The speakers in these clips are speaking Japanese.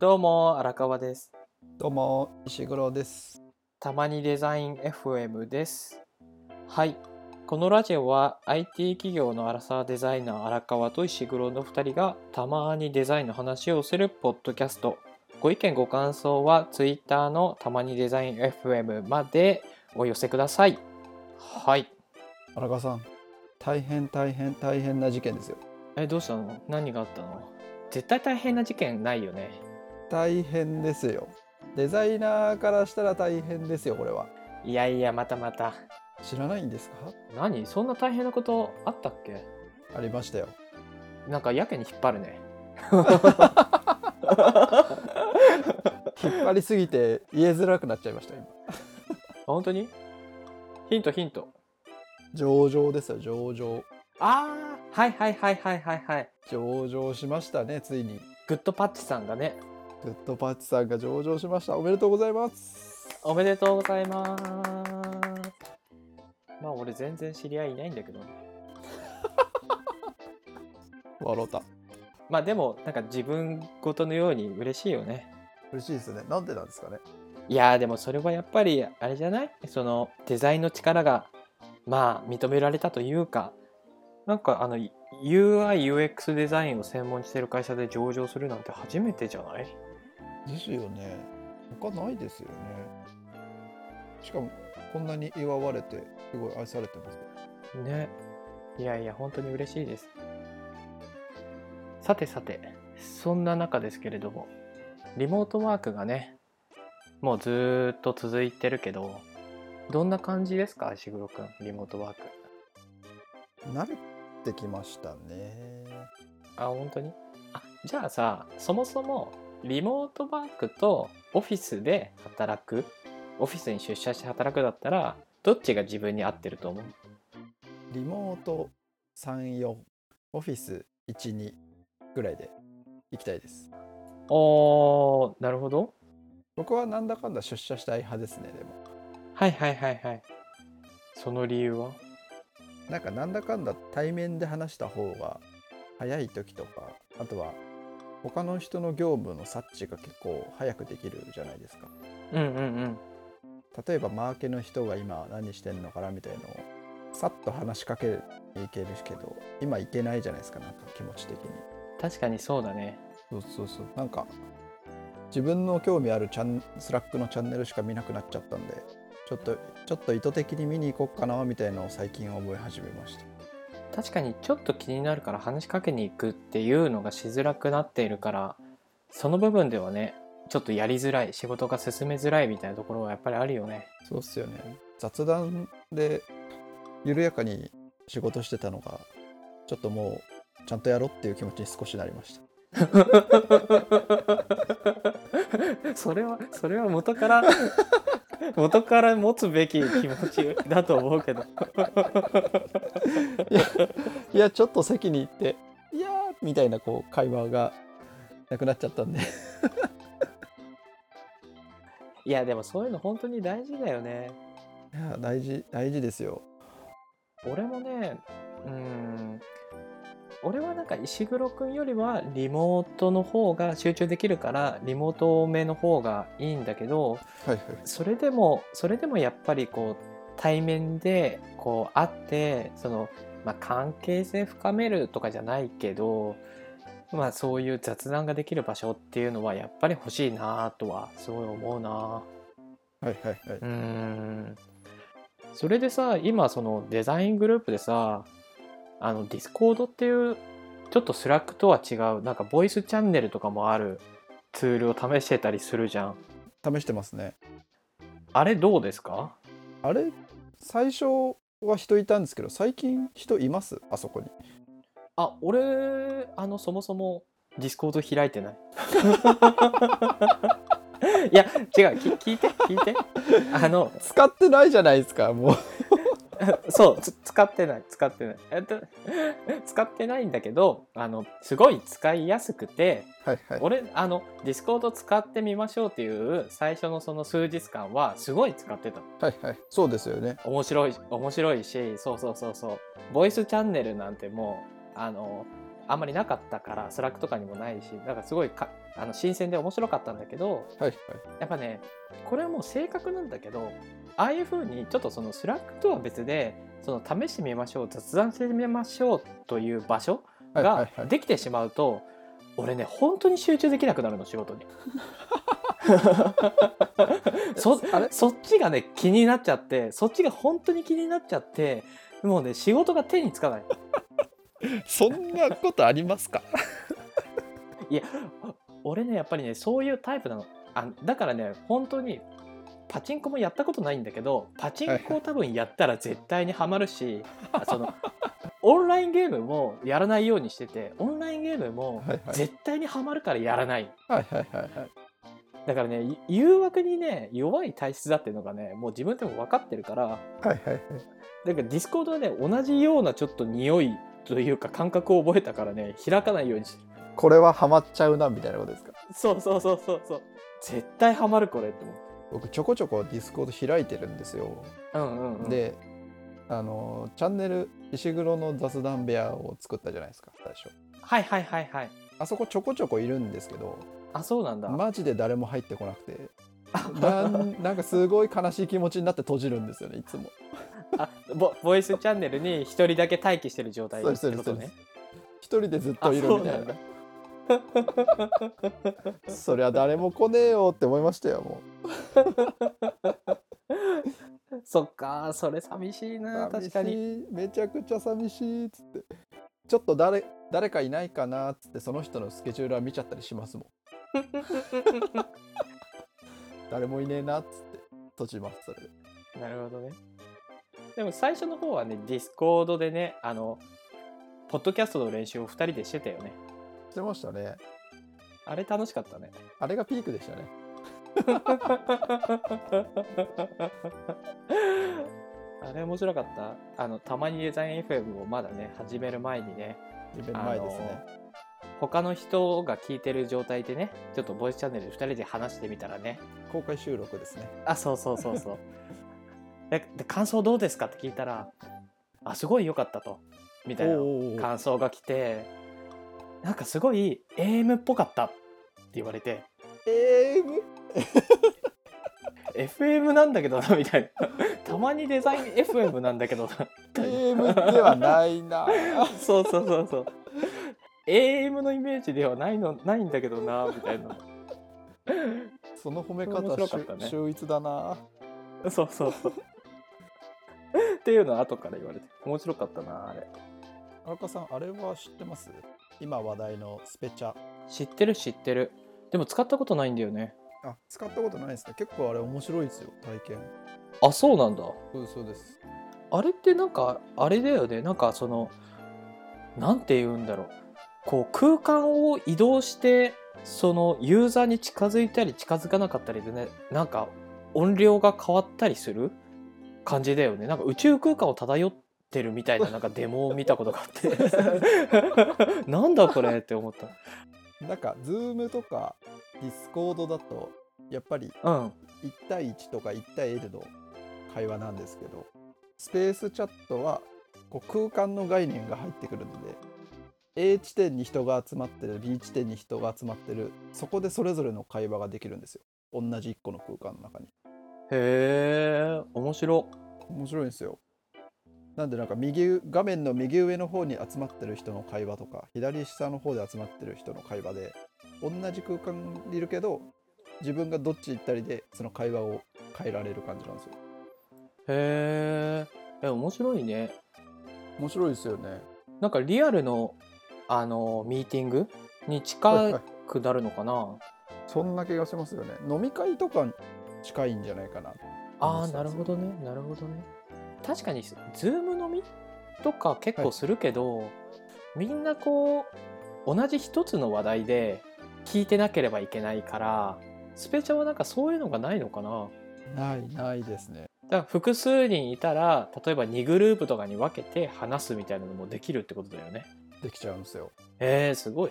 どうも荒川です。どうも石黒です。たまにデザイン FM です。はい。このラジオは IT 企業のアラサーデザイナー荒川と石黒の2人がたまにデザインの話をするポッドキャスト。ご意見ご感想は Twitter のたまにデザイン FM までお寄せください。はい。荒川さん、大変大変大変な事件ですよ。えどうしたの？何があったの？絶対大変な事件ないよね大変ですよ。デザイナーからしたら大変ですよ、これは。いやいやまたまた知らないんですか？何？そんな大変なことあったっけ？ありましたよ。なんかやけに引っ張るね引っ張りすぎて言えづらくなっちゃいました、今。本当に？ヒントヒント上場ですよ、上場。ああはいはいはいはいはいはい上場しましたね、ついに。グッドパッチさんがねグッドパッチさんが上場しました。おめでとうございます。おめでとうございますまあ俺全然知り合いいないんだけどね 笑った。まあでもなんか自分ごとのように嬉しいよね嬉しいですね。なんでなんですかね。いやーでもそれはやっぱりあれじゃない？そのデザインの力がまあ認められたというかなんかあの UIUX デザインを専門にしてる会社で上場するなんて初めてじゃない？ですよね。他ないですよね。しかも、こんなに祝われて、すごい愛されてます。ねいやいや本当に嬉しいですさてさてそんな中ですけれどもリモートワークがねもうずーっと続いてるけどどんな感じですか？石黒くんリモートワーク慣れてきましたね。あ本当に？あじゃあさそもそもリモートワークとオフィスで働くオフィスに出社して働くだったらどっちが自分に合ってると思う？リモート3、4、オフィス1、2ぐらいで行きたいです。おーなるほど僕はなんだかんだ出社したい派ですね、でも。はいはいはいはいその理由は？なんかなんだかんだ対面で話した方が早い時とか、あとは他の人の業務の察知が結構早くできるじゃないですか。うんうんうん。例えばマーケの人が今何してんのかなみたいのをさっと話しかけにいけるけど今いけないじゃないですかなんか気持ち的に。確かにそうだね。そうそうそう。なんか自分の興味あるチャンスラックのチャンネルしか見なくなっちゃったんでちょっとちょっと意図的に見に行こうかなみたいのを最近思い始めました確かにちょっと気になるから話しかけに行くっていうのがしづらくなっているからその部分ではねちょっとやりづらい仕事が進めづらいみたいなところはやっぱりあるよね。そうっすよね。雑談で緩やかに仕事してたのがちょっともうちゃんとやろうっていう気持ちに少しなりました。それはそれは元から 元から持つべき気持ちだと思うけど。いやちょっと席に行って「いやー」みたいなこう会話がなくなっちゃったんで。いやでもそういうの本当に大事だよね。いや大事大事ですよ。俺もねうん俺はなんか石黒くんよりはリモートの方が集中できるからリモート目の方がいいんだけどはいはい。それでもそれでもやっぱりこう対面でこう会ってその、まあ、関係性深めるとかじゃないけど、まあ、そういう雑談ができる場所っていうのはやっぱり欲しいなとはすごい思うな。はいはいはい。うーん。それでさ今そのデザイングループでさあのディスコードっていうちょっとスラックとは違うなんかボイスチャンネルとかもあるツールを試してたりするじゃん。試してますね。あれどうですか？あれ最初は人いたんですけど最近人います？あそこに。あ俺あのそもそもディスコード開いてない。いや違うき聞いて聞いて。あの使ってないじゃないですかもう そうつ使ってない使ってない。えっと 使ってないんだけどあのすごい使いやすくてはいはい。俺あのディスコード使ってみましょうっていう最初のその数日間はすごい使ってた。はいはい。そうですよね。面白い面白いしそうそうそうそう。ボイスチャンネルなんてもうあのあんまりなかったからスラックとかにもないしだからすごいかあの新鮮で面白かったんだけどはいはい。やっぱねこれはもう正確なんだけどああいう風にちょっとそのスラックとは別でその試してみましょう雑談してみましょうという場所がはいはいはい。できてしまうと俺ね本当に集中できなくなるの仕事に。そそっちがね気になっちゃってそっちが本当に気になっちゃってもうね仕事が手につかないそんなことありますか？いや俺ねやっぱりねそういうタイプなの。あだからね本当にパチンコもやったことないんだけどパチンコを多分やったら絶対にはまるし、あそのオンラインゲームもやらないようにしててオンラインゲームもはいはい。絶対にはまるからやらない。はいはいはいはい。だからねい誘惑にね弱い体質だっていうのがねもう自分でも分かってるからはいはいはい。だからディスコードはね同じようなちょっと匂いというか感覚を覚えたからね開かないようにしてる。これはハマっちゃうなみたいなことですか？そうそうそうそうそう。絶対ハマるこれって思って。僕ちょこちょこディスコード開いてるんですよ、うんうん、うん、であのチャンネル石黒の雑談部屋を作ったじゃないですか最初。はいはいはいはい。あそこちょこちょこいるんですけどあそうなんだ、マジで誰も入ってこなくて。なんかすごい悲しい気持ちになって閉じるんですよねいつも。あボボイスチャンネルに一人だけ待機してる状態ですことね。一人でずっといるみたいな。あそりゃ誰も来ねえよって思いましたよもそっかそれ寂しいうな確かに。めちゃくちゃ寂しいっつって。ちょっと誰誰かいないかなっつってその人のスケジュールは見ちゃったりしますもん。誰もいねえなっつって閉じますそれで。なるほどねでも最初の方はねディスコードでねあのポッドキャストの練習を2人でしてたよね。してましたね。あれ楽しかったね。あれがピークでしたね。あれ面白かった。あのたまにデザイン FM をまだね始める前にねイベント前ですね、他の人が聞いてる状態でねちょっとボイスチャンネルで2人で話してみたらね。公開収録ですね。あそうそうそうそうでで感想どうですかって聞いたらあすごい良かったと。みたいな感想が来てなんかすごい AM っぽかったって言われて。えー、FM なんだけどなみたいな。たまにデザイン FM なんだけどなゲームではないな。そうそうそうそう。AM のイメージではないのないんだけどなみたいな。その褒め面方ね。し秀逸だな。そうそうそう っていうのは後から言われて面白かったなあれ。荒川さんあれは知ってます？今話題のスペチャ。知ってる知ってる。でも使ったことないんだよね。あ使ったことないですね。結構あれ面白いですよ体験。あそうなんだ。そうそうです。あれってなんかあれだよね。なんかそのなんて言うんだろう。こう空間を移動してそのユーザーに近づいたり近づかなかったりでねなんか音量が変わったりする感じだよね。なんか宇宙空間を漂ってるみたいな なんかデモを見たことがあって。なんだこれって思った。なんか Zoom とか Discord だとやっぱりうん。1対1とか1対 L の会話なんですけどスペースチャットはこう空間の概念が入ってくるので A 地点に人が集まってる B 地点に人が集まってるそこでそれぞれの会話ができるんですよ。同じ1個の空間の中にへえ面白。面白いんですよ。なんでなんか右画面の右上の方に集まってる人の会話とか左下の方で集まってる人の会話で同じ空間にいるけど自分がどっち行ったりでその会話を変えられる感じなんですよ。へえ面白いね。面白いですよね。なんかリアルのあのミーティングにはい近はい。くなるのかな、そんな気がしますよね。飲み会とかに近いんじゃないかなああなるほどね。なるほどね。確かにズーム飲みとか結構するけど、みんなこう同じ一つの話題で聞いてなければいけないからスペチャはなんかそういうのがないのかな。ないないですね。だから複数人いたら例えば2グループとかに分けて話すみたいなのもできるってことだよね。できちゃうんですよ。えー、すごい。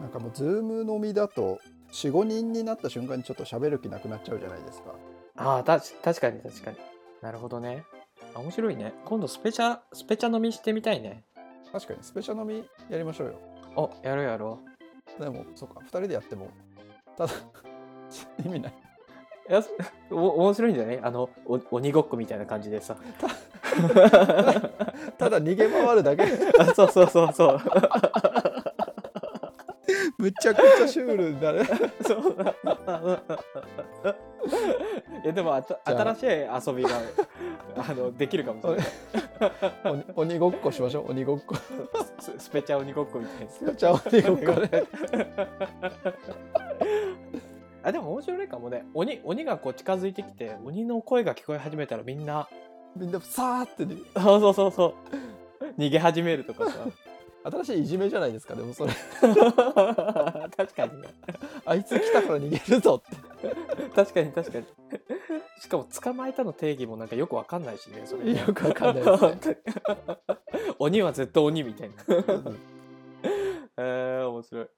なんかもうズーム飲みだと45人になった瞬間にちょっと喋る気なくなっちゃうじゃないですか。ああ確かに確かに。なるほどね。あ面白いね。今度スペチャスペチャ飲みしてみたいね。確かにスペシャル飲みやりましょうよ。おやろうやろでもそうか2人でやってもただ 意味ない。ういや お面白いんじゃない？あのお鬼ごっこみたいな感じでさ。ただ 逃げ回るだけ。あそうそうそうそうむちゃくちゃシュールになる。そういや でもあた新しい遊びがあのできるかもしれない。鬼鬼ごっこしましょう。鬼ごっこ。ススペチャ鬼ごっこみたいなじゃあ鬼ごっこね。あでも面白いかもね。鬼鬼がこう近づいてきて鬼の声が聞こえ始めたらみんなみんなさーってねそうそうそうそう。逃げ始めるとかさ新しいいじめじゃないですかでもそれ。確かにね。あいつ来たから逃げるぞって。確かに確かに。しかも捕まえたの定義もなんかよくわかんないしねそれね。よくわかんないですね。鬼はずっと鬼みたいな。うん。えー、面白い